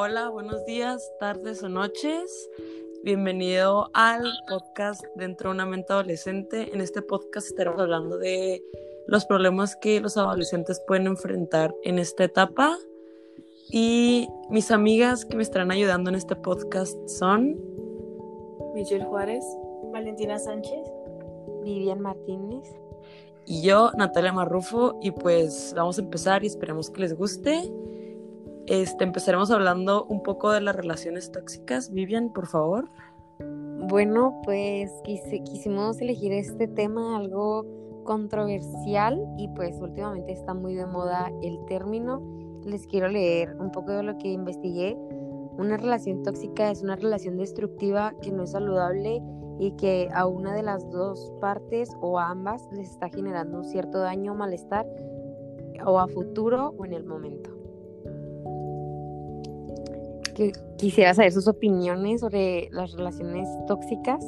Hola, buenos días, tardes o noches. Bienvenido al podcast Dentro de una mente adolescente. En este podcast estaremos hablando de los problemas que los adolescentes pueden enfrentar en esta etapa. Y mis amigas que me estarán ayudando en este podcast son Michelle Juárez, Valentina Sánchez, Vivian Martínez y yo, Natalia Marrufo. Y pues vamos a empezar y esperemos que les guste. Este, empezaremos hablando un poco de las relaciones tóxicas. Vivian, por favor. Bueno, pues quisimos elegir este tema algo controversial y pues últimamente está muy de moda el término. Les quiero leer un poco de lo que investigué. Una relación tóxica es una relación destructiva que no es saludable y que a una de las dos partes o a ambas les está generando un cierto daño o malestar o a futuro o en el momento quisiera saber sus opiniones sobre las relaciones tóxicas.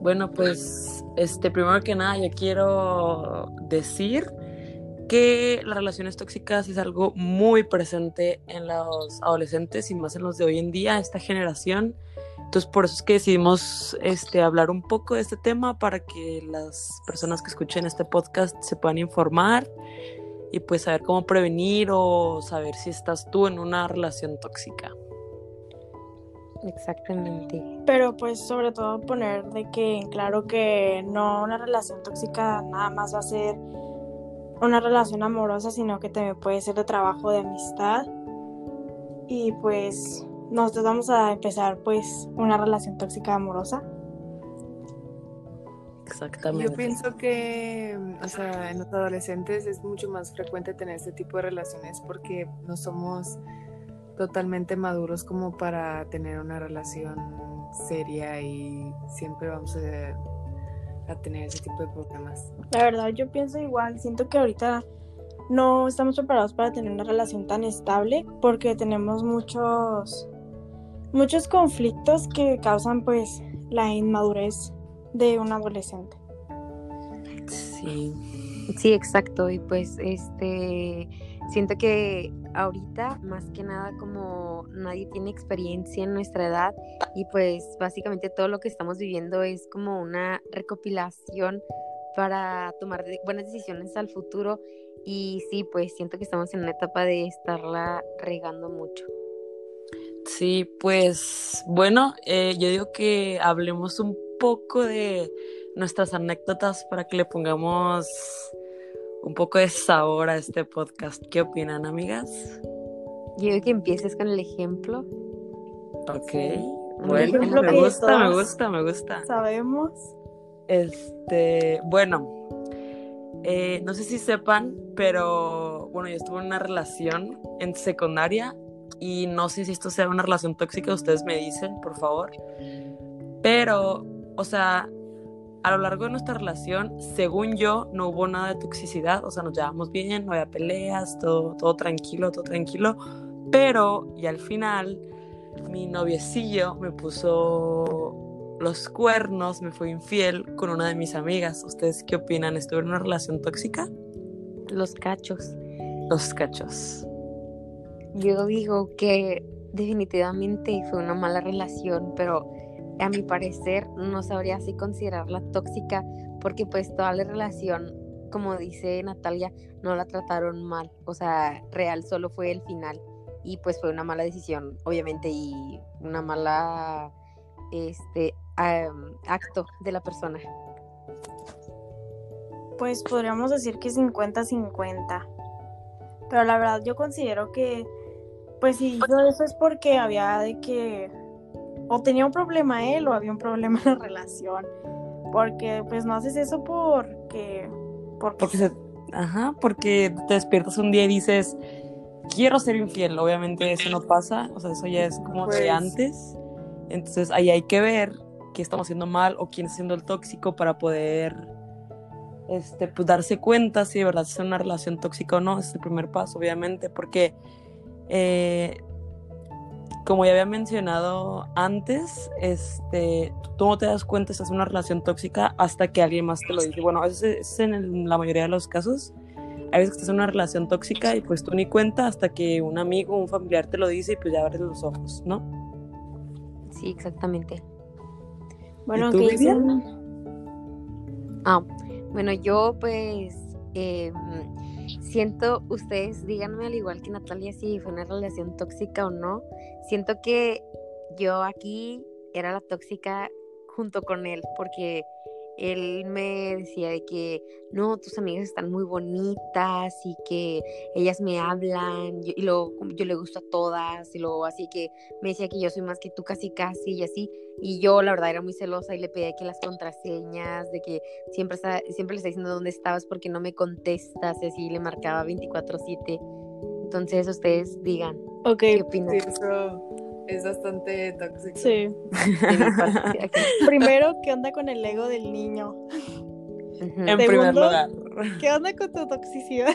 Bueno, pues, este, primero que nada, yo quiero decir que las relaciones tóxicas es algo muy presente en los adolescentes y más en los de hoy en día, esta generación. Entonces, por eso es que decidimos este, hablar un poco de este tema para que las personas que escuchen este podcast se puedan informar y pues saber cómo prevenir o saber si estás tú en una relación tóxica. Exactamente. Pero pues sobre todo poner de que claro que no una relación tóxica nada más va a ser una relación amorosa, sino que también puede ser de trabajo, de amistad. Y pues nosotros vamos a empezar pues una relación tóxica amorosa. Exactamente. Yo pienso que, o sea, en los adolescentes es mucho más frecuente tener este tipo de relaciones porque no somos totalmente maduros como para tener una relación seria y siempre vamos a, a tener ese tipo de problemas. La verdad, yo pienso igual, siento que ahorita no estamos preparados para tener una relación tan estable porque tenemos muchos muchos conflictos que causan pues la inmadurez de un adolescente. Sí. Sí, exacto. Y pues este siento que ahorita más que nada como nadie tiene experiencia en nuestra edad y pues básicamente todo lo que estamos viviendo es como una recopilación para tomar buenas decisiones al futuro y sí, pues siento que estamos en una etapa de estarla regando mucho. Sí, pues bueno, eh, yo digo que hablemos un poco de nuestras anécdotas para que le pongamos un poco de sabor a este podcast. ¿Qué opinan, amigas? Yo digo que empieces con el ejemplo. Ok. Bueno, me gusta, me gusta, me gusta. Sabemos. Este, bueno, eh, no sé si sepan, pero bueno, yo estuve en una relación en secundaria y no sé si esto sea una relación tóxica, ustedes me dicen, por favor. Pero o sea, a lo largo de nuestra relación, según yo, no hubo nada de toxicidad, o sea, nos llevamos bien, no había peleas, todo, todo tranquilo, todo tranquilo, pero y al final mi noviecillo me puso los cuernos, me fue infiel con una de mis amigas. ¿Ustedes qué opinan? ¿Estuve en una relación tóxica? Los cachos. Los cachos. Yo digo que definitivamente fue una mala relación, pero a mi parecer no sabría si considerarla tóxica porque pues toda la relación, como dice Natalia, no la trataron mal, o sea, real solo fue el final y pues fue una mala decisión, obviamente, y una mala este acto de la persona. Pues podríamos decir que 50-50. Pero la verdad yo considero que pues si eso es porque había de que o tenía un problema él o había un problema en la relación. Porque pues no haces eso porque... Porque, se, ajá, porque te despiertas un día y dices, quiero ser infiel. Obviamente eso no pasa, o sea, eso ya es como de pues antes. Entonces ahí hay que ver qué estamos haciendo mal o quién está haciendo el tóxico para poder este, pues darse cuenta si de verdad es una relación tóxica o no. es el primer paso, obviamente, porque eh, como ya había mencionado antes, este, tú no te das cuenta si es una relación tóxica hasta que alguien más te lo dice. Bueno, eso es en la mayoría de los casos, hay veces que estás en una relación tóxica y pues tú ni cuenta hasta que un amigo o un familiar te lo dice y pues ya abres los ojos, ¿no? Sí, exactamente. Bueno, ¿Y tú, ¿qué dicen? Ah, bueno, yo pues eh, siento, ustedes díganme al igual que Natalia si fue una relación tóxica o no. Siento que yo aquí era la tóxica junto con él, porque él me decía de que no, tus amigas están muy bonitas y que ellas me hablan yo- y luego yo le gusto a todas y luego así que me decía que yo soy más que tú casi casi y así y yo la verdad era muy celosa y le pedía que las contraseñas de que siempre está, siempre le está diciendo dónde estabas porque no me contestas y así le marcaba 24/7 entonces ustedes digan qué opinan eso es bastante tóxico. sí. Primero, ¿qué onda con el ego del niño? En primer Segundo, lugar. ¿Qué onda con tu toxicidad?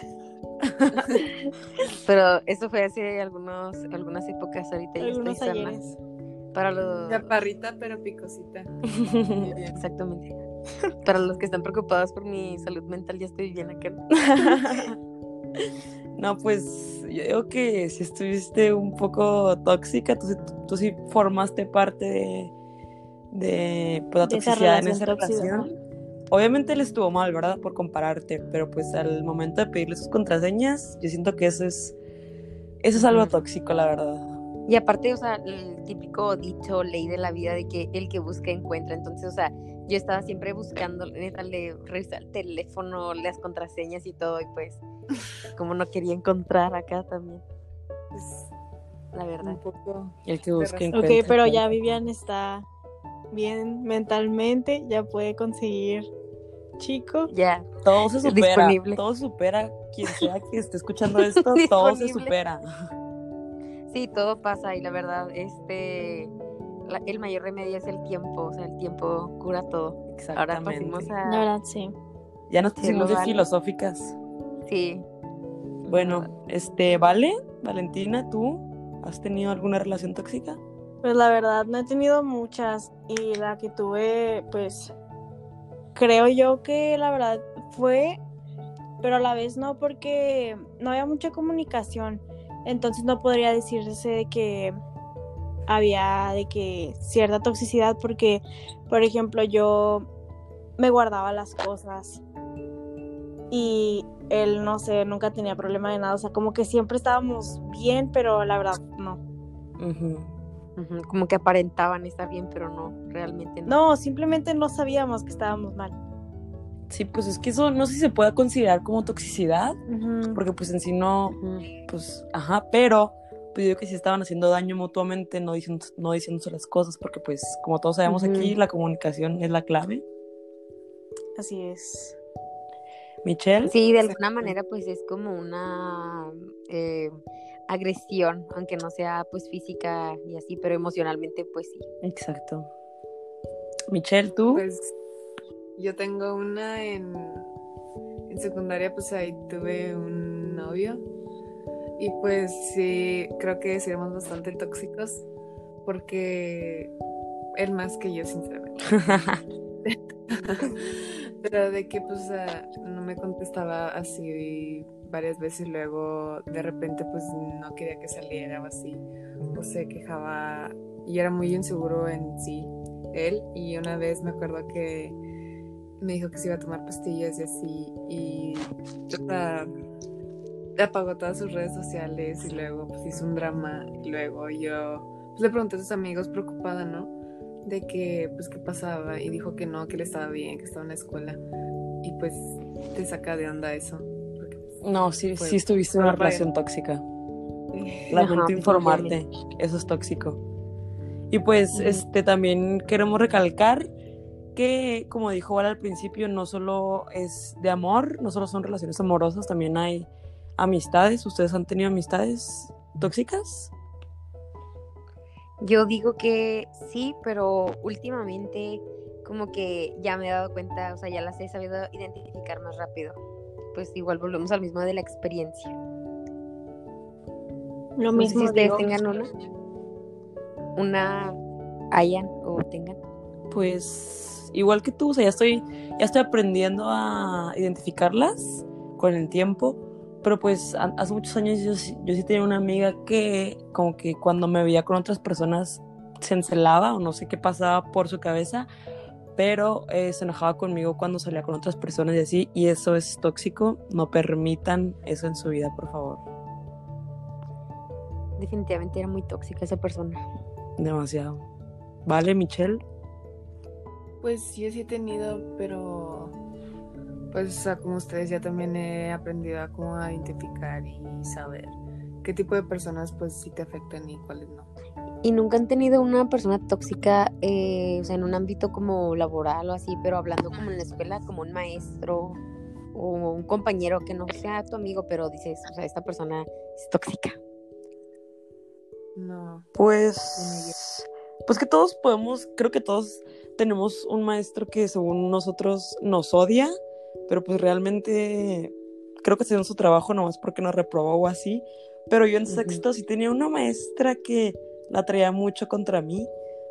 pero eso fue hace algunos algunas épocas ahorita ya Algunos estoy sana ayeres. para los Chaparrita, pero picosita. Exactamente. Para los que están preocupados por mi salud mental, ya estoy bien acá. No, pues yo digo que si estuviste un poco tóxica, tú, sí- tú sí formaste parte de, de pues, la De toxicidad en esa tóxica. relación. Obviamente él estuvo mal, ¿verdad? Por compararte, pero pues al momento de pedirle sus contraseñas, yo siento que eso es, eso es algo Ujú. tóxico, la verdad. Y aparte, o sea, el típico dicho, ley de la vida de que el que busca encuentra. Entonces, o sea, yo estaba siempre buscando, neta, le revisar el teléfono, las contraseñas y todo, y pues, como no quería encontrar acá también, Es la verdad. un poco. El que encuentra. Ok, pero ya. Vivian está bien mentalmente, ya puede conseguir chico. Ya, Todo se supera, Disponible. todo se supera. Quien sea que esté escuchando esto, todo se supera. sí, todo pasa y la verdad, este, la- el mayor remedio es el tiempo, o sea, el tiempo cura todo. Ahora Exactamente. pasemos La a... verdad, sí. Ya nos pusimos de filosóficas. Sí. Bueno, este, ¿vale? Valentina, ¿tú has tenido alguna relación tóxica? Pues la verdad, no he tenido muchas y la que tuve, pues creo yo que la verdad fue, pero a la vez no porque no había mucha comunicación, entonces no podría decirse de que había de que cierta toxicidad porque, por ejemplo, yo me guardaba las cosas y él, no sé, nunca tenía problema de nada, o sea, como que siempre estábamos bien, pero la verdad no. Ujú. Ujú, Como que aparentaban estar bien, pero no, realmente no. No, simplemente no sabíamos que estábamos mal. Sí, pues es que eso no sé si se puede considerar como toxicidad, Ujú. porque pues en sí no, pues, ajá, pero pues yo que sí estaban haciendo daño mutuamente, no, diciendo, no diciéndose las cosas, porque pues como todos sabemos aquí, la comunicación es la clave. Así es. Michelle, Sí, de alguna manera pues es como una eh, agresión, aunque no sea pues física y así, pero emocionalmente pues sí. exacto. Michelle, ¿tú? Pues yo tengo una en, en secundaria, pues ahí tuve un novio. Y pues sí, creo que sí éramos bastante tóxicos. Porque él más que yo, sinceramente. Pero de que pues sea, no me contestaba así varias veces luego de repente pues no quería que saliera o así o se quejaba y era muy inseguro en sí él y una vez me acuerdo que me dijo que se iba a tomar pastillas y así y apagó todas sus redes sociales y luego pues hizo un drama y luego yo pues, le pregunté a sus amigos preocupada, ¿no? De que pues qué pasaba y dijo que no, que le estaba bien, que estaba en la escuela y pues te saca de onda eso. porque, pues, No, sí, Pues, sí estuviste en fue una relación tóxica. eh, Lamento Ajá, informarte, eso es tóxico. Y pues, este, también queremos recalcar que, como dijo Val al principio, no solo es de amor, no solo son relaciones amorosas, también hay amistades. ¿Ustedes han tenido amistades tóxicas? Yo digo que sí, pero últimamente como que ya me he dado cuenta, o sea, ya las he sabido identificar más rápido. Pues igual volvemos al mismo de la experiencia. Lo No sé mismo si ustedes digo. tengan una, una hayan o tengan. Pues igual que tú, o sea, ya estoy, ya estoy aprendiendo a identificarlas con el tiempo. Pero pues hace muchos años yo, yo sí tenía una amiga que como que cuando me veía con otras personas se encelaba o no sé qué pasaba por su cabeza, pero eh, se enojaba conmigo cuando salía con otras personas y así, y eso es tóxico. No permitan eso en su vida, por favor. Definitivamente era muy tóxica esa persona. Demasiado. ¿Vale, Michelle? Pues yo sí he tenido, pero pues como ustedes ya también he aprendido a cómo identificar y saber qué tipo de personas pues sí te afectan y cuáles no. ¿Y nunca han tenido una persona tóxica, eh, o sea, en un ámbito como laboral o así, pero hablando como en la escuela, como un maestro o un compañero que no sea tu amigo, pero dices, o sea, esta persona es tóxica? No. Pues, pues que todos podemos, creo que todos tenemos un maestro que según nosotros nos odia, pero pues realmente creo que haciendo su trabajo nomás porque nos reprobó o así. Pero yo en sexto sí tenía una maestra que la traía mucho contra mí.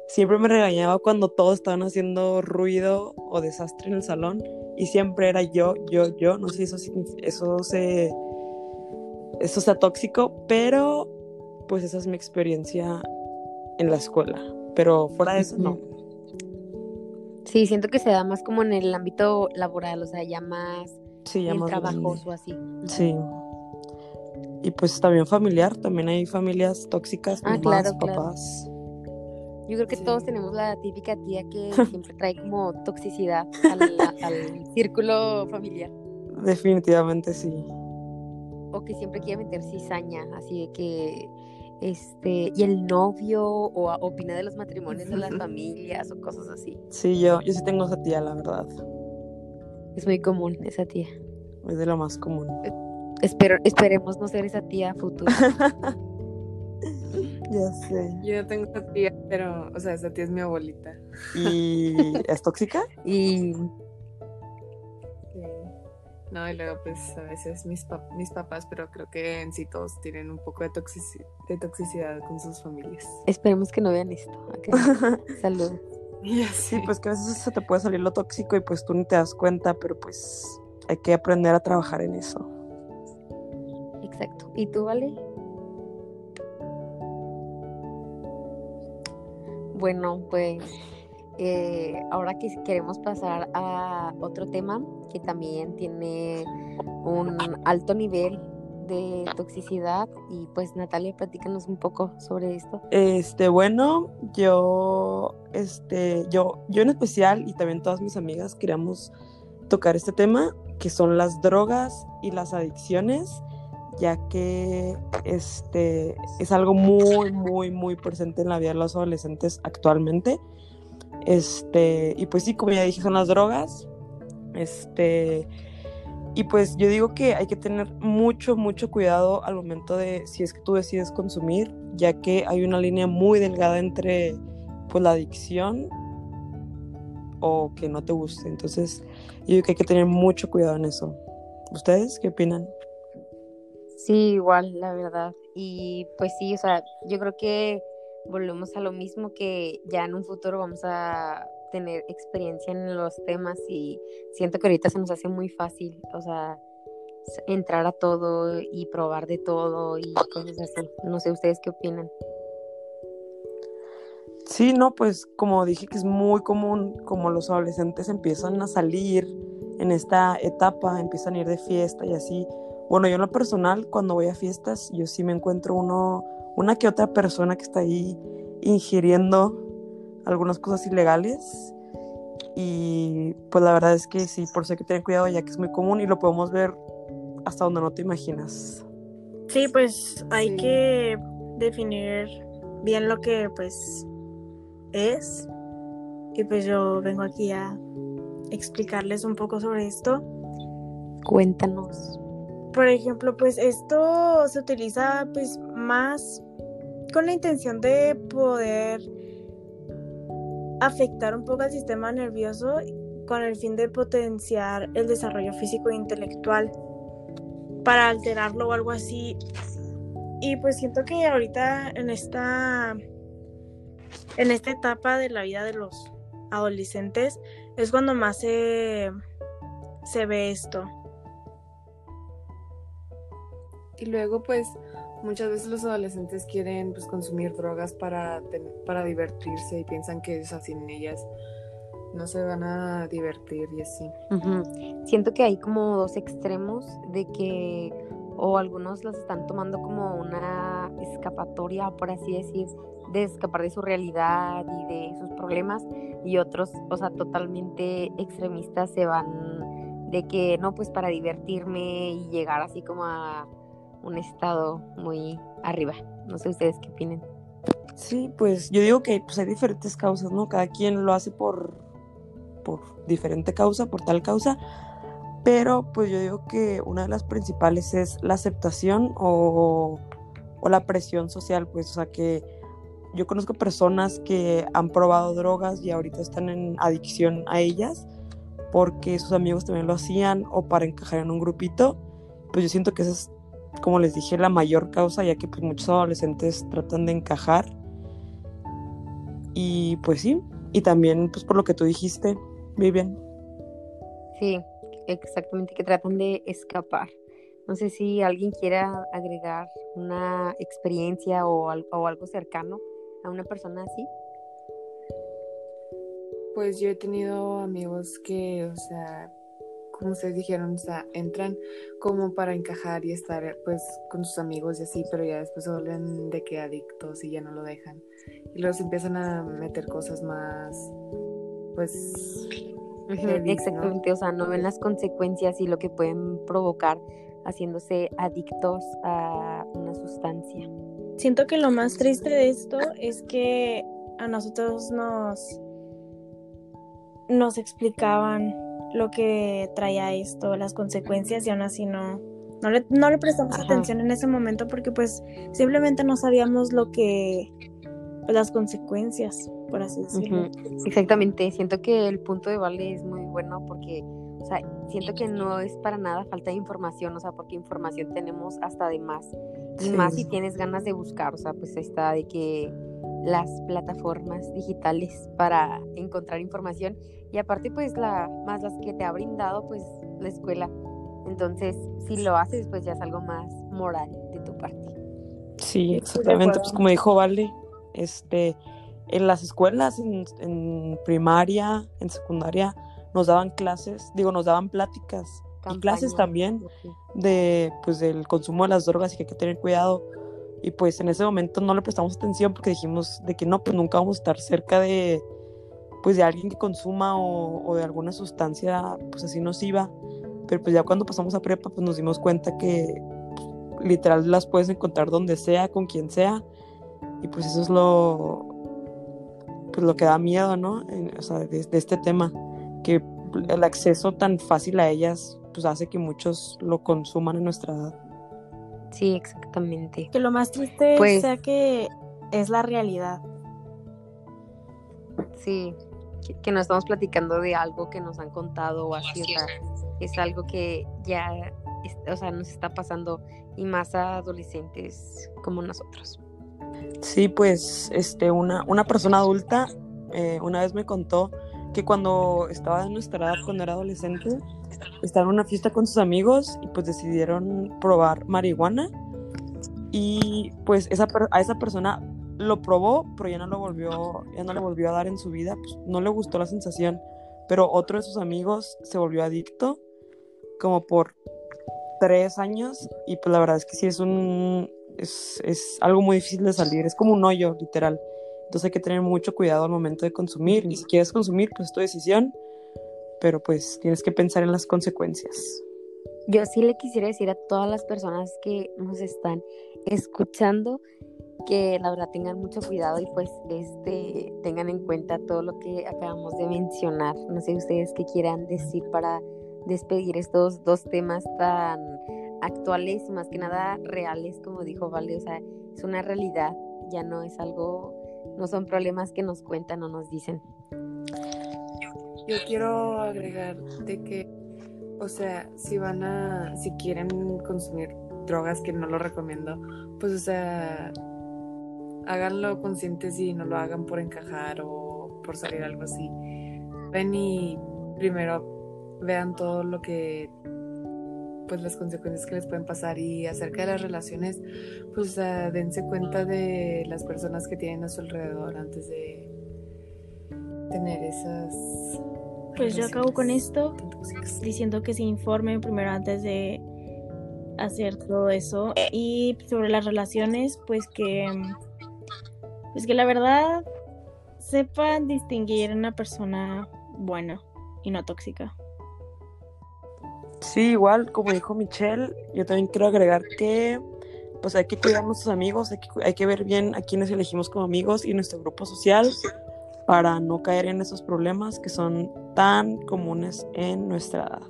Siempre me regañaba cuando todos estaban haciendo ruido o desastre en el salón y siempre era yo, yo, yo. No sé si eso, eso se eso sea tóxico, pero pues esa es mi experiencia en la escuela. Pero fuera de eso, no. Sí, siento que se da más como en el ámbito laboral, o sea, ya más sí, ya trabajoso así. Sí. Y pues también familiar, también hay familias tóxicas, ah, mamás, papás. Yo creo que todos tenemos la típica tía que siempre trae como toxicidad al, al, círculo familiar. Definitivamente sí. O que siempre quiere meter cizaña, así de que este, y el novio, o opina de los matrimonios de las familias, o cosas así. Sí, yo, yo sí tengo esa tía, la verdad. Es muy común esa tía. Es de lo más común. Espero, esperemos no ser esa tía futura. ya sé. Yo no tengo esa tía, pero, o sea, esa tía es mi abuelita. ¿Y es tóxica? Y no, y luego pues a veces mis, mis papás, pero creo que en sí todos tienen un poco de, de toxicidad con sus familias. Esperemos que no vean esto. Salud. Sí, pues que a veces se te puede salir lo tóxico y pues tú ni te das cuenta, pero pues hay que aprender a trabajar en eso. Exacto. ¿Y tú, Vale? Bueno, pues eh, ahora que queremos pasar a otro tema que también tiene un alto nivel de toxicidad y pues Natalia platícanos un poco sobre esto. Este, bueno, yo este yo yo en especial y también todas mis amigas queríamos tocar este tema que son las drogas y las adicciones ya que este es algo muy muy muy presente en la vida de los adolescentes actualmente este, y pues sí, como ya dije, son las drogas. Este, y pues yo digo que hay que tener mucho, mucho cuidado al momento de si es que tú decides consumir, ya que hay una línea muy delgada entre pues la adicción o que no te guste. Entonces, yo digo que hay que tener mucho cuidado en eso. ¿Ustedes qué opinan? Sí, igual, la verdad. Y pues sí, o sea, yo creo que volvemos a lo mismo que ya en un futuro vamos a tener experiencia en los temas y siento que ahorita se nos hace muy fácil, o sea, entrar a todo y probar de todo y cosas así. No sé ustedes qué opinan. Sí, no, pues como dije que es muy común, como los adolescentes empiezan a salir en esta etapa, empiezan a ir de fiesta y así. Bueno, yo en lo personal, cuando voy a fiestas, yo sí me encuentro uno una que otra persona que está ahí ingiriendo algunas cosas ilegales. Y pues la verdad es que sí, por eso hay que tener cuidado ya que es muy común y lo podemos ver hasta donde no te imaginas. Sí, pues hay que definir bien lo que pues es. Y pues yo vengo aquí a explicarles un poco sobre esto. Cuéntanos. Por ejemplo, pues esto se utiliza pues con la intención de poder afectar un poco al sistema nervioso con el fin de potenciar el desarrollo físico e intelectual para alterarlo o algo así. Y pues siento que ahorita en esta en esta etapa de la vida de los adolescentes es cuando más se, se ve esto. Y luego pues muchas veces los adolescentes quieren pues consumir drogas para, para divertirse y piensan que es así sin ellas no se van a divertir y así. Siento que hay como dos extremos de que o algunos las están tomando como una escapatoria, por así decir, de escapar de su realidad y de sus problemas y otros, o sea, totalmente extremistas se van de que no, pues para divertirme y llegar así como a un estado muy arriba. No sé ustedes qué opinen. Sí, pues yo digo que pues hay diferentes causas, ¿no? Cada quien lo hace por, por diferente causa, por tal causa, pero pues yo digo que una de las principales es la aceptación o, o la presión social, pues, o sea que yo conozco personas que han probado drogas y ahorita están en adicción a ellas porque sus amigos también lo hacían o para encajar en un grupito, pues yo siento que esa es, como les dije, la mayor causa, ya que pues muchos adolescentes tratan de encajar. Y pues sí, y también pues por lo que tú dijiste, Vivian. Sí, exactamente, que tratan de escapar. No sé si alguien quiera agregar una experiencia o, o algo cercano a una persona así? Pues yo he tenido amigos que, o sea, como ustedes dijeron, o sea, entran como para encajar y estar pues con sus amigos y así, pero ya después se vuelven de que adictos y ya no lo dejan. Y luego se empiezan a meter cosas más, pues... Exactamente, o sea, no ven las consecuencias y lo que pueden provocar haciéndose adictos a una sustancia. Siento que lo más triste de esto es que a nosotros nos nos explicaban lo que traía esto, las consecuencias y aún así no no le, no le prestamos atención en ese momento porque pues simplemente no sabíamos lo que pues, las consecuencias, por así decirlo. Exactamente, siento que el punto de Vale es muy bueno porque o sea, siento que no es para nada falta de información, o sea, porque información tenemos hasta de más. Y más si tienes ganas de buscar, o sea, pues está de que las plataformas digitales para encontrar información y aparte pues la más las que te ha brindado pues la escuela. Entonces, si lo haces pues ya es algo más moral de tu parte. Sí, exactamente, pues como dijo Vale, este en las escuelas en, en primaria, en secundaria nos daban clases, digo, nos daban pláticas y clases también de pues del consumo de las drogas y que hay que tener cuidado. Y pues en ese momento no le prestamos atención porque dijimos de que no, pues nunca vamos a estar cerca de pues de alguien que consuma o, de alguna sustancia pues así nociva. Pero pues ya cuando pasamos a prepa pues nos dimos cuenta que pues, literal las puedes encontrar donde sea, con quien sea. Y pues eso es lo pues lo que da miedo, ¿no? o sea, de este tema que el acceso tan fácil a ellas pues hace que muchos lo consuman en nuestra edad. Sí, exactamente. Que lo más triste pues, sea que es la realidad. Sí, que, no estamos platicando de algo que nos han contado o así, o sea, es algo que ya, o sea, nos está pasando y más a adolescentes como nosotros. Sí, pues, este, una, una persona adulta eh, una vez me contó que cuando estaba en nuestra edad, cuando era adolescente, estaba en una fiesta con sus amigos y pues decidieron probar marihuana y pues esa a esa persona lo probó, pero ya no lo volvió, ya no le volvió a dar en su vida, pues no le gustó la sensación, pero otro de sus amigos se volvió adicto como por tres años y pues la verdad es que sí es un es, es algo muy difícil de salir, es como un hoyo literal. Entonces hay que tener mucho cuidado al momento de consumir. Y si quieres consumir, pues es tu decisión, pero pues tienes que pensar en las consecuencias. Yo sí le quisiera decir a todas las personas que nos están escuchando que la verdad tengan mucho cuidado y pues este tengan en cuenta todo lo que acabamos de mencionar. No sé ustedes qué quieran decir para despedir estos dos temas tan actuales y más que nada reales, como dijo Vale, o sea, es una realidad, ya no es algo no son problemas que nos cuentan o nos dicen. Yo quiero agregar de que, o sea, si van a, si quieren consumir drogas, que no lo recomiendo, pues, o sea, háganlo conscientes y no lo hagan por encajar o por salir algo así. Ven y primero vean todo lo que pues las consecuencias que les pueden pasar y acerca de las relaciones, pues dense cuenta de las personas que tienen a su alrededor antes de tener esas... Pues yo acabo con esto diciendo que se informen primero antes de hacer todo eso y sobre las relaciones, pues que pues que la verdad sepan distinguir una persona buena y no tóxica. Sí, igual como dijo Michelle, yo también quiero agregar que pues hay que cuidar a nuestros amigos, hay que, hay que ver bien a quienes elegimos como amigos y nuestro grupo social para no caer en esos problemas que son tan comunes en nuestra edad.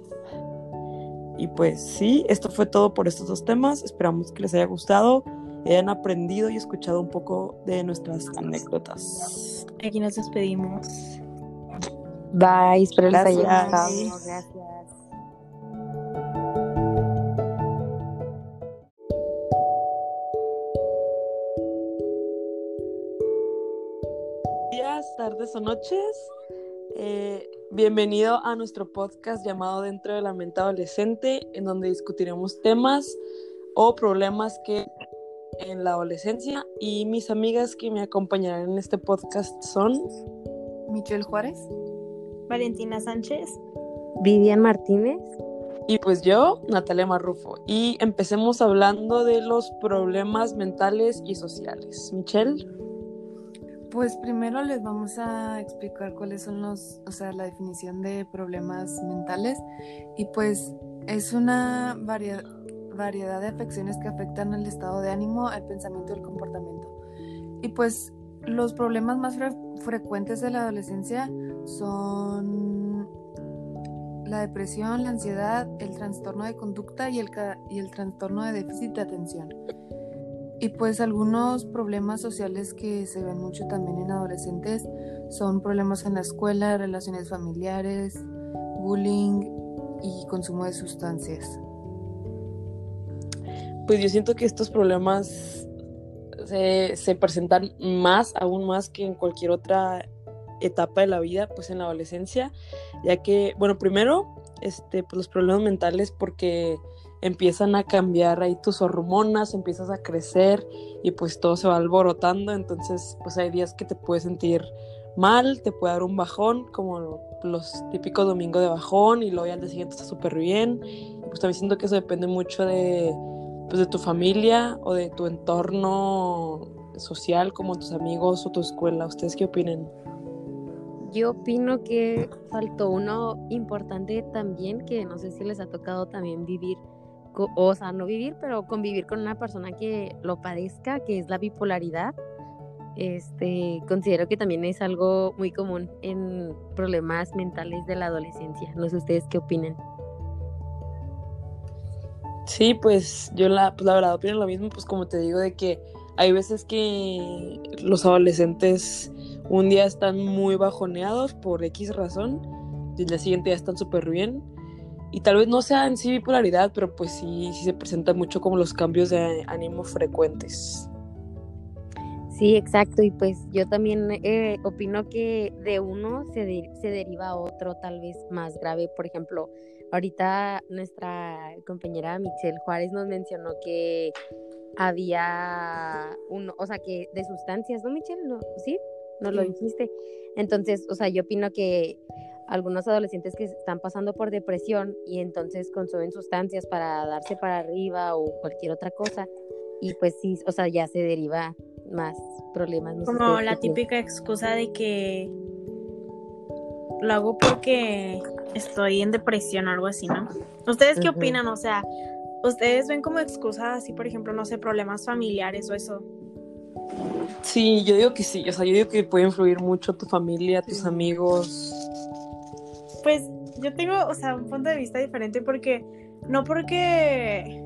Y pues sí, esto fue todo por estos dos temas. Esperamos que les haya gustado, hayan aprendido y escuchado un poco de nuestras anécdotas. Aquí nos despedimos. Bye, espero les haya gustado. Gracias. Días, tardes o noches. Eh, bienvenido a nuestro podcast llamado Dentro de la mente adolescente, en donde discutiremos temas o problemas que en la adolescencia y mis amigas que me acompañarán en este podcast son Michelle Juárez. Valentina Sánchez, Vivian Martínez y pues yo, Natalia Marrufo. Y empecemos hablando de los problemas mentales y sociales. Michelle. Pues primero les vamos a explicar cuáles son los, o sea, la definición de problemas mentales y pues es una variedad de afecciones que afectan el estado de ánimo, el pensamiento y el comportamiento. Y pues los problemas más frecuentes de la adolescencia son la depresión, la ansiedad, el trastorno de conducta y el, y el trastorno de déficit de atención. Y pues algunos problemas sociales que se ven mucho también en adolescentes son problemas en la escuela, relaciones familiares, bullying y consumo de sustancias. Pues yo siento que estos problemas se, se presentan más, aún más que en cualquier otra etapa de la vida, pues en la adolescencia, ya que, bueno, primero, este, pues los problemas mentales porque empiezan a cambiar ahí tus hormonas, empiezas a crecer y pues todo se va alborotando, entonces pues hay días que te puedes sentir mal, te puede dar un bajón, como los típicos domingos de bajón y luego ya al día siguiente está súper bien, pues también siento que eso depende mucho de, pues, de tu familia o de tu entorno social, como tus amigos o tu escuela, ¿ustedes qué opinan? Yo opino que faltó uno importante también, que no sé si les ha tocado también vivir, o sea, no vivir, pero convivir con una persona que lo padezca, que es la bipolaridad. Este, considero que también es algo muy común en problemas mentales de la adolescencia. No sé ustedes qué opinan. Sí, pues yo la, pues la verdad opino lo mismo, pues como te digo, de que hay veces que los adolescentes un día están muy bajoneados por X razón y el día siguiente ya están súper bien. Y tal vez no sea en sí bipolaridad, pero pues sí, sí se presenta mucho como los cambios de ánimo frecuentes. Sí, exacto. Y pues yo también eh, opino que de uno se, se deriva a otro tal vez más grave. Por ejemplo, ahorita nuestra compañera Michelle Juárez nos mencionó que había uno, o sea, que de sustancias, ¿no, Michelle? ¿No? ¿Sí? no lo dijiste. Entonces, o sea, yo opino que algunos adolescentes que están pasando por depresión y entonces consumen sustancias para darse para arriba o cualquier otra cosa, y pues sí, o sea, ya se deriva más problemas. Como la típica excusa de que lo hago porque estoy en depresión o algo así, ¿no? ¿Ustedes qué opinan? O sea, ¿ustedes ven como excusa así, por ejemplo, no sé, problemas familiares o eso? Sí, yo digo que sí, o sea, yo digo que puede influir mucho tu familia, tus amigos. Pues yo tengo, o sea, un punto de vista diferente porque, no porque,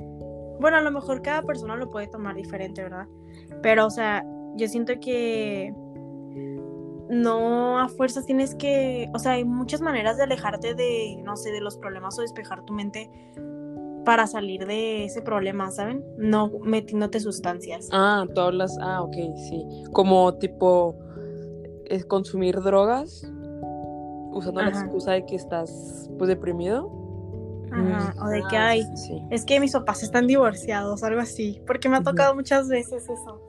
bueno, a lo mejor cada persona lo puede tomar diferente, ¿verdad? Pero, o sea, yo siento que no a fuerzas tienes que, o sea, hay muchas maneras de alejarte de, no sé, de los problemas o despejar tu mente para salir de ese problema, ¿saben? No metiéndote sustancias. Ah, tú hablas, ah, ok, sí. Como tipo es consumir drogas usando la excusa de que estás pues deprimido. Ajá, o de que Ah, hay, sí, sí. es que mis papás están divorciados, algo así, porque me ha tocado muchas veces eso.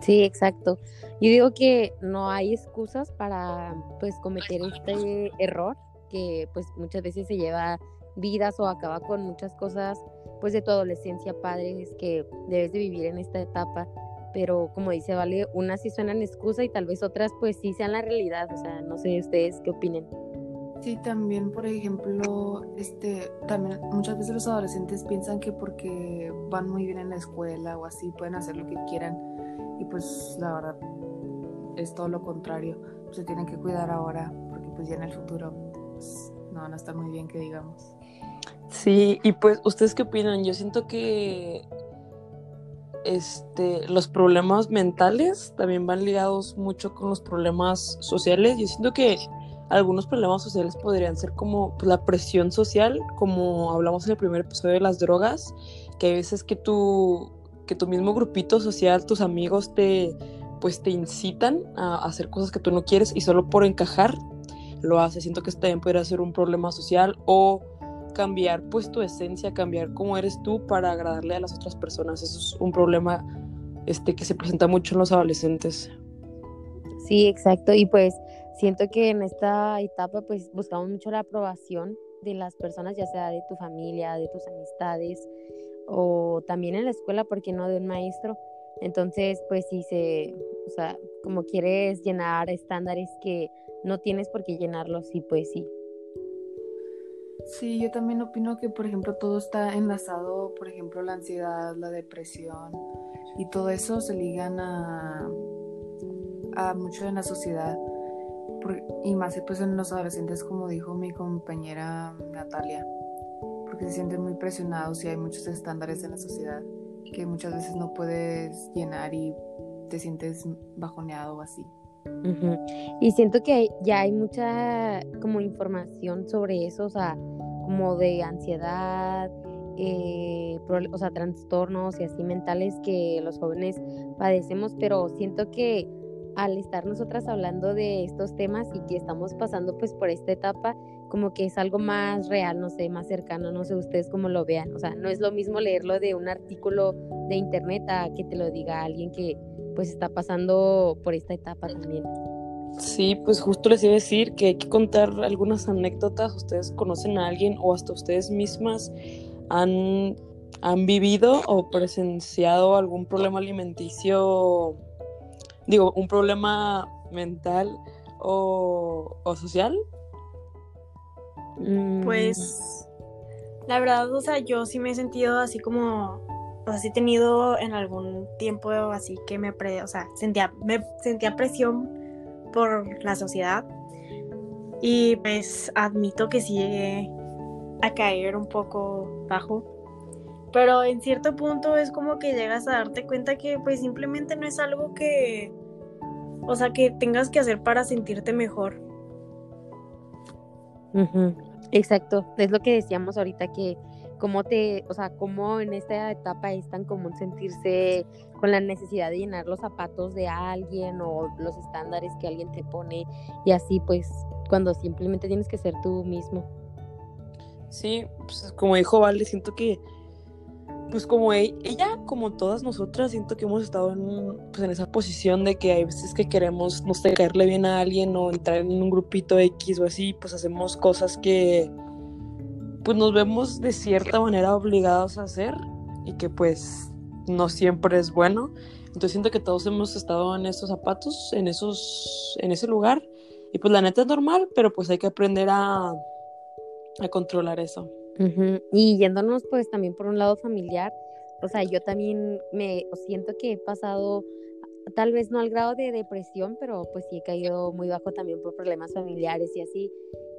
Sí, exacto. Yo digo que no hay excusas para pues cometer este error que pues muchas veces se lleva vidas o acaba con muchas cosas pues de tu adolescencia, padres que debes de vivir en esta etapa, pero como dice Vale, unas sí suenan excusa y tal vez otras pues sí sean la realidad, o sea, no sé ustedes qué opinen. Sí, también, por ejemplo, este, también muchas veces los adolescentes piensan que porque van muy bien en la escuela o así pueden hacer lo que quieran y pues la verdad es todo lo contrario. Se tienen que cuidar ahora porque pues ya en el futuro pues, no van a estar muy bien que digamos. Sí, y pues, ¿ustedes qué opinan? Yo siento que este, los problemas mentales también van ligados mucho con los problemas sociales. Yo siento que algunos problemas sociales podrían ser como pues, la presión social, como hablamos en el primer episodio de las drogas, que hay veces que tu, que tu mismo grupito social, tus amigos te pues te incitan a hacer cosas que tú no quieres y solo por encajar lo haces. Siento que también podría ser un problema social o cambiar pues tu esencia, cambiar cómo eres tú para agradarle a las otras personas. Eso es un problema este, que se presenta mucho en los adolescentes. Sí, exacto. Y pues siento que en esta etapa pues buscamos mucho la aprobación de las personas, ya sea de tu familia, de tus amistades o también en la escuela, porque no de un maestro. Entonces, pues sí se, o sea, como quieres llenar estándares que no tienes por qué llenarlos, y pues sí. Sí, yo también opino que, por ejemplo, todo está enlazado, por ejemplo, la ansiedad, la depresión y todo eso se ligan a, a mucho en la sociedad y más pues en los adolescentes, como dijo mi compañera Natalia, porque se sienten muy presionados y hay muchos estándares en la sociedad que muchas veces no puedes llenar y te sientes bajoneado o así. Ujú. Y siento que ya hay mucha como información sobre eso, o sea, como de ansiedad, eh, o sea, trastornos y así mentales que los jóvenes padecemos, pero siento que al estar nosotras hablando de estos temas y que estamos pasando pues por esta etapa, como que es algo más real, no sé, más cercano, no sé ustedes cómo lo vean, o sea, no es lo mismo leerlo de un artículo de internet a que te lo diga alguien que pues está pasando por esta etapa también. Sí, pues justo les iba a decir que hay que contar algunas anécdotas. Ustedes conocen a alguien o hasta ustedes mismas han, han vivido o presenciado algún problema alimenticio, digo, un problema mental o, o social. Mm, Pues, la verdad, o sea, yo sí me he sentido así como, o sea, sí he tenido en algún tiempo así que me, pre, o sea, sentía, me sentía presión por la sociedad y pues admito que sí llegué a caer un poco bajo. Pero en cierto punto es como que llegas a darte cuenta que pues simplemente no es algo que, o sea, que tengas que hacer para sentirte mejor. Exacto, es lo que decíamos ahorita que cómo te, o sea, cómo en esta etapa es tan común sentirse con la necesidad de llenar los zapatos de alguien o los estándares que alguien te pone y así pues cuando simplemente tienes que ser tú mismo. Sí, pues como dijo Vale, siento que, pues como e- ella, como todas nosotras, siento que hemos estado en, pues en esa posición de que hay veces que queremos, no sé, caerle bien a alguien o entrar en un grupito X o así, pues hacemos cosas que, pues nos vemos de cierta manera obligados a hacer y que pues no siempre es bueno. Entonces siento que todos hemos estado en esos zapatos, en esos, en ese lugar y pues la neta es normal, pero pues hay que aprender a, a controlar eso. Y yéndonos pues también por un lado familiar, o sea, yo también me siento que he pasado, tal vez no al grado de depresión, pero pues sí he caído muy bajo también por problemas familiares y así.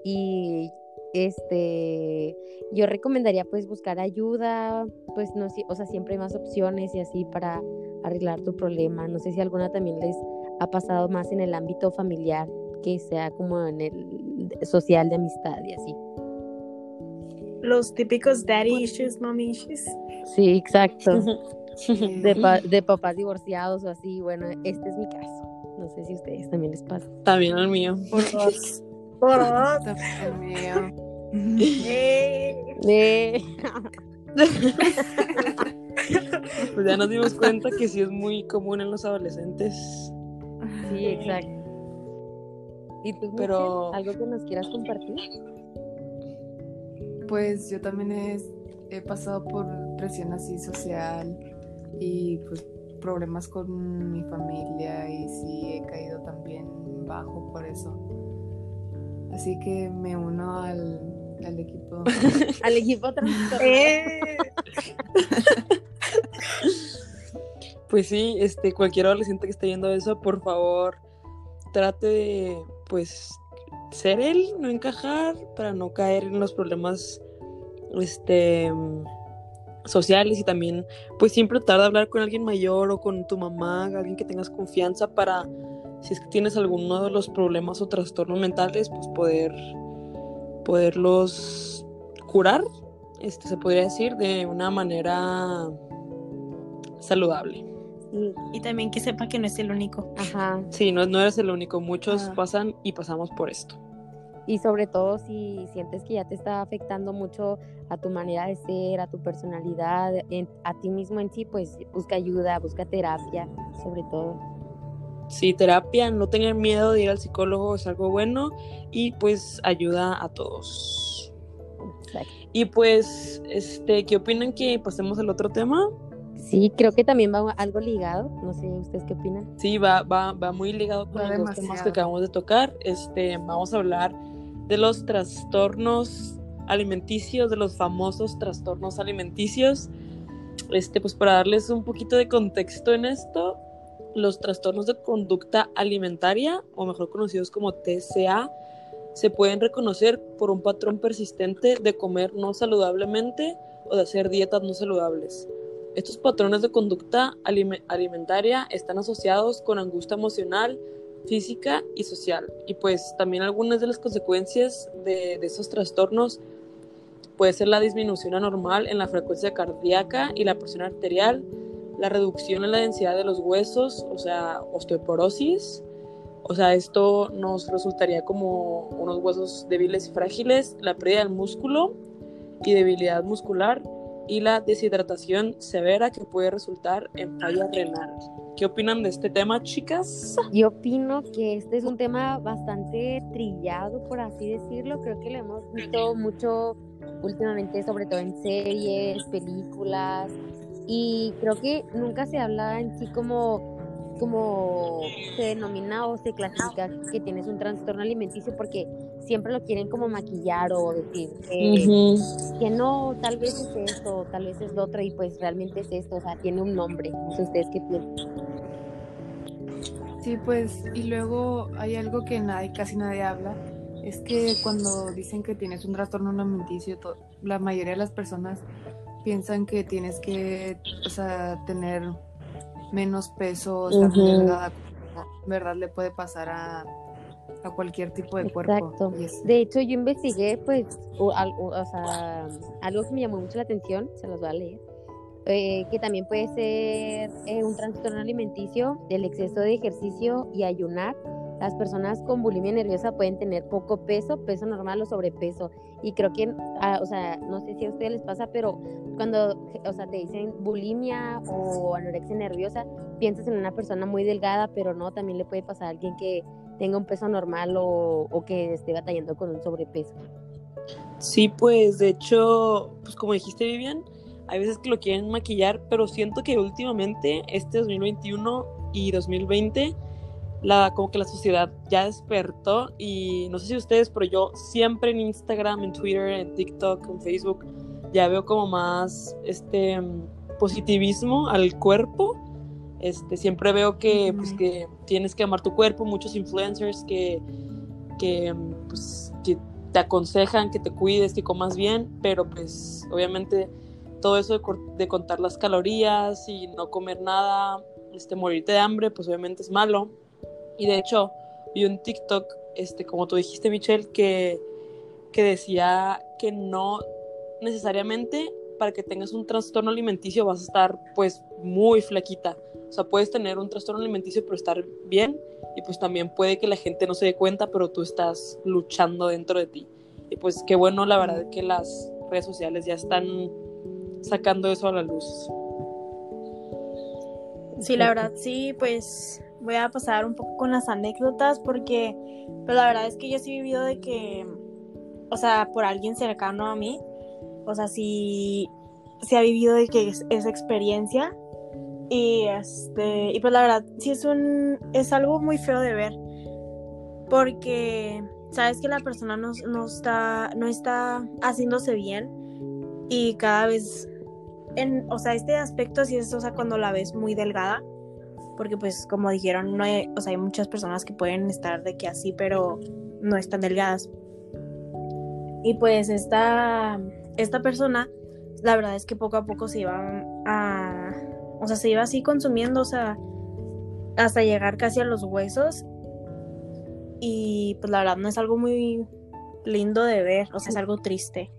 Y este, yo recomendaría pues buscar ayuda, pues no sé, o sea, siempre hay más opciones y así para arreglar tu problema. No sé si alguna también les ha pasado más en el ámbito familiar, que sea como en el social de amistad y así. Los típicos daddy issues, mommy issues. Sí, exacto. De, pa- de papás divorciados o así. Bueno, este es mi caso. No sé si a ustedes también les pasa. También el mío. Por dos. Por dos. también el mío. Eh, Pues ya nos dimos cuenta que sí es muy común en los adolescentes. sí, exacto. ¿Y tú, Pero- Michelle, algo que nos quieras compartir? Pues yo también he, he pasado por presión así social y pues problemas con mi familia y sí he caído también bajo por eso. Así que me uno al, al equipo. Al equipo. Eh, Pues sí, este, cualquier adolescente que esté viendo eso, por favor, trate de, pues, ser él, no encajar, para no caer en los problemas, este, sociales y también, pues, siempre tratar de hablar con alguien mayor o con tu mamá, alguien que tengas confianza para, si es que tienes alguno de los problemas o trastornos mentales, pues, poder, poderlos curar, este, se podría decir, de una manera saludable. Y también que sepa que no es el único. Ajá. Sí, no, no eres el único, muchos Ah. pasan y pasamos por esto. Y sobre todo si sientes que ya te está afectando mucho a tu manera de ser, a tu personalidad, en- a ti mismo en sí, pues busca ayuda, busca terapia, sobre todo. Sí, terapia, no tengan miedo de ir al psicólogo, es algo bueno y pues ayuda a todos. Exacto. Y pues, este, ¿qué opinan que pasemos al otro tema? Sí, creo que también va algo ligado. No sé ustedes qué opinan. Sí, va, va, va muy ligado con Va los dos temas que acabamos de tocar. Este, vamos a hablar de los trastornos alimenticios, de los famosos trastornos alimenticios. Este, pues para darles un poquito de contexto en esto, los trastornos de conducta alimentaria, o mejor conocidos como TCA, se pueden reconocer por un patrón persistente de comer no saludablemente o de hacer dietas no saludables. Estos patrones de conducta alime- alimentaria están asociados con angustia emocional, física y social. Y pues también algunas de las consecuencias de, estos trastornos puede ser la disminución anormal en la frecuencia cardíaca y la presión arterial, la reducción en la densidad de los huesos, o sea, osteoporosis. O sea, esto nos resultaría como unos huesos débiles y frágiles, la pérdida del músculo y debilidad muscular y la deshidratación severa que puede resultar en falla renal. ¿Qué opinan de este tema, chicas? Yo opino que este es un tema bastante trillado, por así decirlo. Creo que lo hemos visto mucho últimamente, sobre todo en series, películas. Y creo que nunca se habla en sí como, como se denomina o se clasifica que tienes un trastorno alimenticio porque siempre lo quieren como maquillar o decir que, que no, tal vez es esto, tal vez es lo otro y pues realmente es esto, o sea, tiene un nombre. No sé ustedes qué piensan. Sí, pues, y luego hay algo que nadie, casi nadie habla, es que cuando dicen que tienes un trastorno alimenticio, to- la mayoría de las personas piensan que tienes que, o sea, tener menos peso. ¿verdad? Le puede pasar a, a cualquier tipo de cuerpo. Exacto. De hecho, yo investigué, pues, o, o- o sea, algo que me llamó mucho la atención, se los voy a leer, eh, que también puede ser eh, un trastorno alimenticio, el exceso de ejercicio y ayunar. Las personas con bulimia nerviosa pueden tener poco peso, peso normal o sobrepeso. Y creo que, ah, o sea, no sé si a ustedes les pasa, pero cuando, o sea, te dicen bulimia o anorexia nerviosa, piensas en una persona muy delgada, pero no, también le puede pasar a alguien que tenga un peso normal o, o que esté batallando con un sobrepeso. Sí, pues de hecho, pues como dijiste Vivian, hay veces que lo quieren maquillar, pero siento que últimamente, este 2021 y 2020, la, como que la sociedad ya despertó y no sé si ustedes, pero yo siempre en Instagram, en Twitter, en TikTok, en Facebook, ya veo como más este positivismo al cuerpo. Este, siempre veo que, pues, que tienes que amar tu cuerpo, muchos influencers que, que, pues, que te aconsejan que te cuides, que comas bien, pero pues obviamente todo eso de contar las calorías y no comer nada, este, morirte de hambre, pues obviamente es malo. Y de hecho, vi un TikTok, este, como tú dijiste, Michelle, que, que decía que no necesariamente para que tengas un trastorno alimenticio vas a estar pues muy flaquita. O sea, puedes tener un trastorno alimenticio pero estar bien y pues también puede que la gente no se dé cuenta, pero tú estás luchando dentro de ti. Y pues qué bueno, la verdad, que las redes sociales ya están sacando eso a la luz. Sí, la verdad, sí, pues voy a pasar un poco con las anécdotas porque, pues la verdad es que yo sí he vivido de que, o sea, por alguien cercano a mí, o sea, sí, sí ha vivido de que es, esa experiencia y este, y pues la verdad, sí es un, es algo muy feo de ver porque sabes que la persona no, no está, no está haciéndose bien y cada vez en, o sea, este aspecto sí es, o sea, cuando la ves muy delgada, porque pues como dijeron, no hay, o sea, hay muchas personas que pueden estar de que así, pero no están delgadas. Y pues esta, esta persona, la verdad es que poco a poco se iba a, o sea, se iba así consumiendo, o sea, hasta llegar casi a los huesos. Y pues la verdad no es algo muy lindo de ver, o sea, es algo triste.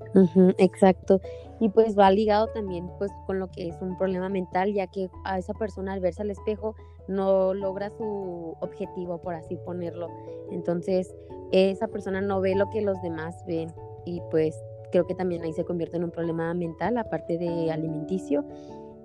Exacto. Y pues va ligado también pues con lo que es un problema mental, ya que a esa persona al verse al espejo no logra su objetivo, por así ponerlo. Entonces, esa persona no ve lo que los demás ven y pues creo que también ahí se convierte en un problema mental, aparte de alimenticio.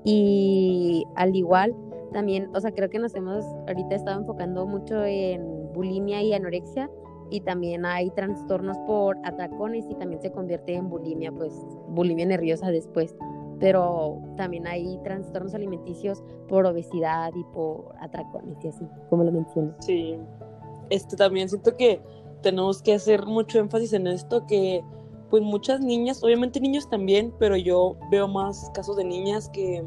Y al igual, también, o sea, creo que nos hemos ahorita estado enfocando mucho en bulimia y anorexia, y también hay trastornos por atracones y también se convierte en bulimia, pues bulimia nerviosa después. Pero también hay trastornos alimenticios por obesidad y por atracones y así, como lo mencionas. Sí, este también siento que tenemos que hacer mucho énfasis en esto, que pues muchas niñas, obviamente niños también, pero yo veo más casos de niñas que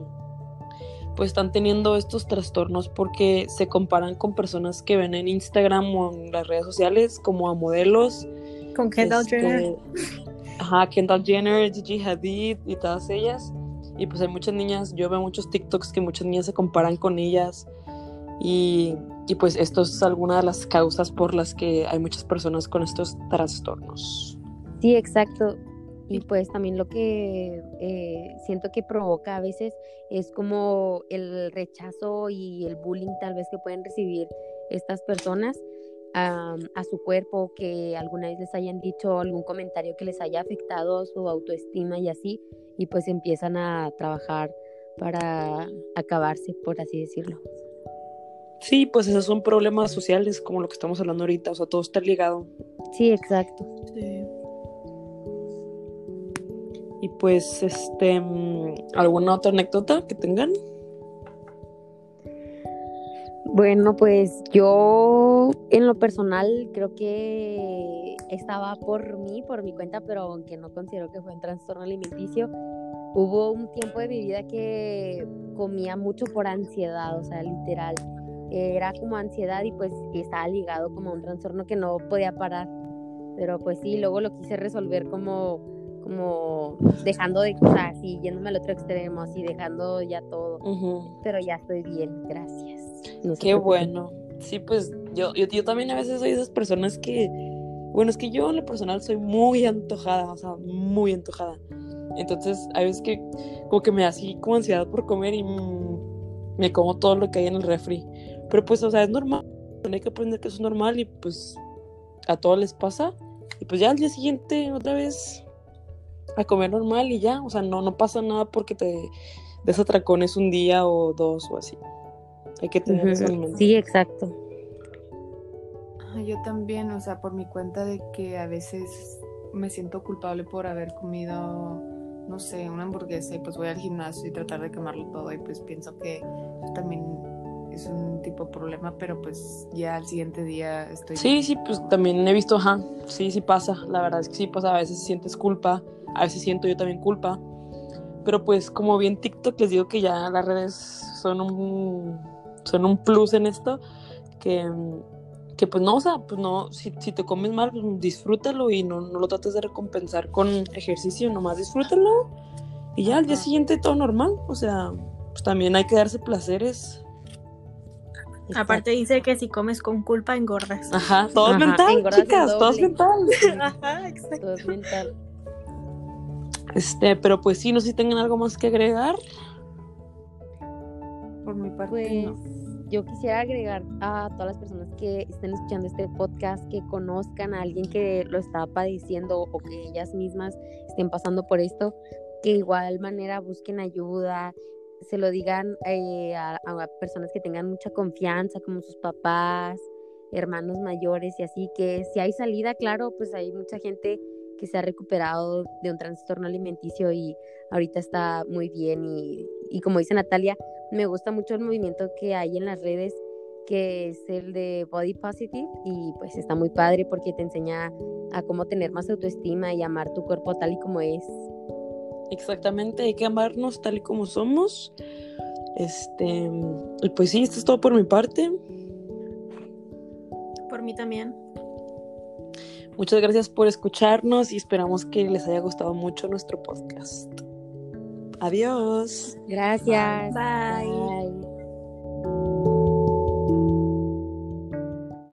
pues están teniendo estos trastornos porque se comparan con personas que ven en Instagram o en las redes sociales como a modelos. Con Kendall este, Jenner. Ajá, Kendall Jenner, Gigi Hadid y todas ellas. Y pues hay muchas niñas, yo veo muchos TikToks que muchas niñas se comparan con ellas. Y, y pues esto es alguna de las causas por las que hay muchas personas con estos trastornos. Sí, exacto. Y pues también lo que eh, siento que provoca a veces es como el rechazo y el bullying tal vez que pueden recibir estas personas a, su cuerpo, que alguna vez les hayan dicho algún comentario que les haya afectado su autoestima y así, y pues empiezan a trabajar para acabarse, por así decirlo. Sí, pues esos son problemas sociales como lo que estamos hablando ahorita, o sea, todo está ligado. Sí, exacto. Sí. Y pues, este, mm, ¿alguna otra anécdota que tengan? Bueno, pues yo en lo personal creo que estaba por mí, por mi cuenta, pero aunque no considero que fue un trastorno alimenticio, hubo un tiempo de mi vida que comía mucho por ansiedad, o sea, literal. Era como ansiedad y pues estaba ligado como a un trastorno que no podía parar. Pero pues sí, luego lo quise resolver como como dejando de, o sea, así yéndome al otro extremo, así dejando ya todo. Pero ya estoy bien, gracias. qué bueno. Sí, pues yo, yo, yo, también a veces soy de esas personas que, bueno, es que yo en lo personal soy muy antojada, o sea, muy antojada. Entonces, hay veces que como que me da así como ansiedad por comer y me como todo lo que hay en el refri. Pero pues, o sea, es normal. Hay que aprender que eso es normal y pues a todos les pasa. Y pues ya al día siguiente otra vez a comer normal y ya, o sea, no, no pasa nada porque te desatracones un día o dos o así. Hay que tener eso en mente. Sí, exacto. Yo también, o sea, por mi cuenta de que a veces me siento culpable por haber comido, no sé, una hamburguesa y pues voy al gimnasio y tratar de quemarlo todo y pues pienso que también es un tipo de problema, pero pues ya al siguiente día estoy... Sí, sí, pues también he visto, ajá, sí, sí pasa, la verdad es que sí pasa, a veces sientes culpa a veces siento yo también culpa. Pero pues como bien TikTok les digo que ya las redes son un, son un plus en esto, que, que pues no, o sea, pues no, si, te comes mal, pues disfrútalo y no, no, lo trates de recompensar con ejercicio, nomás disfrútalo y ya al día siguiente todo normal, o sea, pues también hay que darse placeres. Aparte dice que si comes con culpa engordas. Ajá, todo es mental, chicas, todo es mental. Ajá, exacto. Todo es mental. Este, pero pues sí, no sé si tengan algo más que agregar. Por mi parte, pues, yo quisiera agregar a todas las personas que estén escuchando este podcast que conozcan a alguien que lo está padeciendo o que ellas mismas estén pasando por esto, que igual manera busquen ayuda, se lo digan eh, a, a, personas que tengan mucha confianza, como sus papás, hermanos mayores y así, que si hay salida, claro, pues hay mucha gente que se ha recuperado de un trastorno alimenticio y ahorita está muy bien y, y como dice Natalia, me gusta mucho el movimiento que hay en las redes que es el de Body Positive y pues está muy padre porque te enseña a cómo tener más autoestima y amar tu cuerpo tal y como es. Exactamente, hay que amarnos tal y como somos. Este, y pues sí, esto es todo por mi parte. Por mí también. Muchas gracias por escucharnos y esperamos que les haya gustado mucho nuestro podcast. Adiós. Gracias. Bye. Bye.